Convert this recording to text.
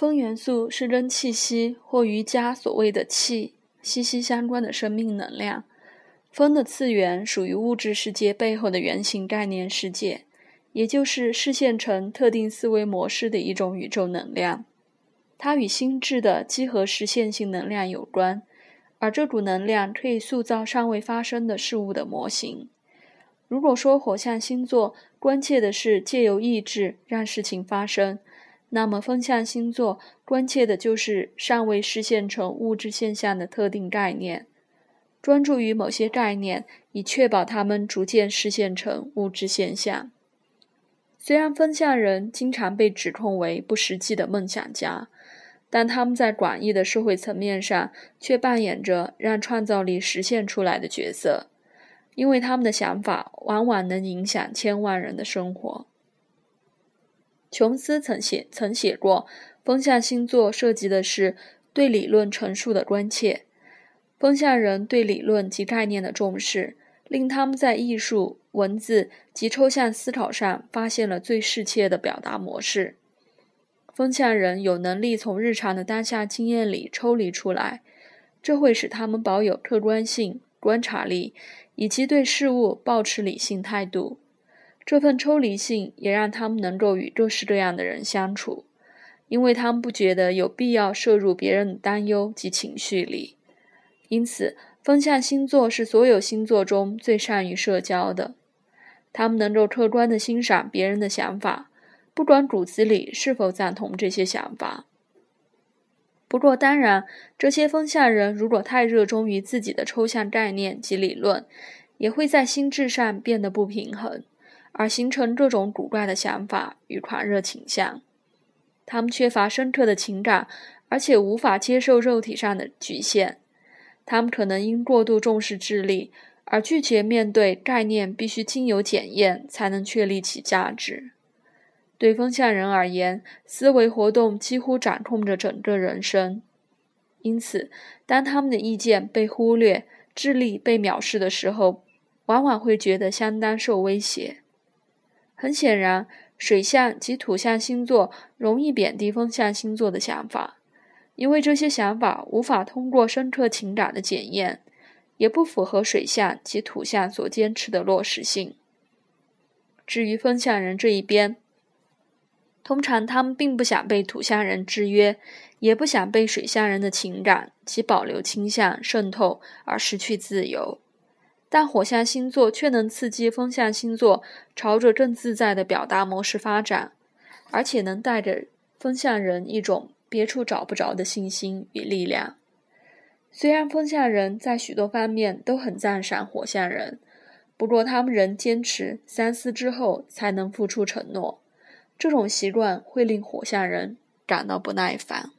风元素是跟气息或瑜伽所谓的气息息相关的生命能量。风的次元属于物质世界背后的原型概念世界，也就是视线成特定思维模式的一种宇宙能量。它与心智的几何实现性能量有关，而这股能量可以塑造尚未发生的事物的模型。如果说火象星座关切的是借由意志让事情发生，那么，风象星座关切的就是尚未实现成物质现象的特定概念，专注于某些概念，以确保它们逐渐实现成物质现象。虽然风象人经常被指控为不实际的梦想家，但他们在广义的社会层面上却扮演着让创造力实现出来的角色，因为他们的想法往往能影响千万人的生活。琼斯曾写曾写过，风象星座涉及的是对理论陈述的关切。风象人对理论及概念的重视，令他们在艺术、文字及抽象思考上发现了最适切的表达模式。风象人有能力从日常的当下经验里抽离出来，这会使他们保有客观性、观察力，以及对事物保持理性态度。这份抽离性也让他们能够与各式各样的人相处，因为他们不觉得有必要摄入别人的担忧及情绪里。因此，风象星座是所有星座中最善于社交的。他们能够客观地欣赏别人的想法，不管骨子里是否赞同这些想法。不过，当然，这些风象人如果太热衷于自己的抽象概念及理论，也会在心智上变得不平衡。而形成各种古怪的想法与狂热倾向，他们缺乏深刻的情感，而且无法接受肉体上的局限。他们可能因过度重视智力而拒绝面对概念，必须经由检验才能确立其价值。对风象人而言，思维活动几乎掌控着整个人生。因此，当他们的意见被忽略、智力被藐视的时候，往往会觉得相当受威胁。很显然，水象及土象星座容易贬低风象星座的想法，因为这些想法无法通过深刻情感的检验，也不符合水象及土象所坚持的落实性。至于风象人这一边，通常他们并不想被土象人制约，也不想被水象人的情感及保留倾向渗透而失去自由。但火象星座却能刺激风象星座朝着更自在的表达模式发展，而且能带给风象人一种别处找不着的信心与力量。虽然风象人在许多方面都很赞赏火象人，不过他们仍坚持三思之后才能付出承诺。这种习惯会令火象人感到不耐烦。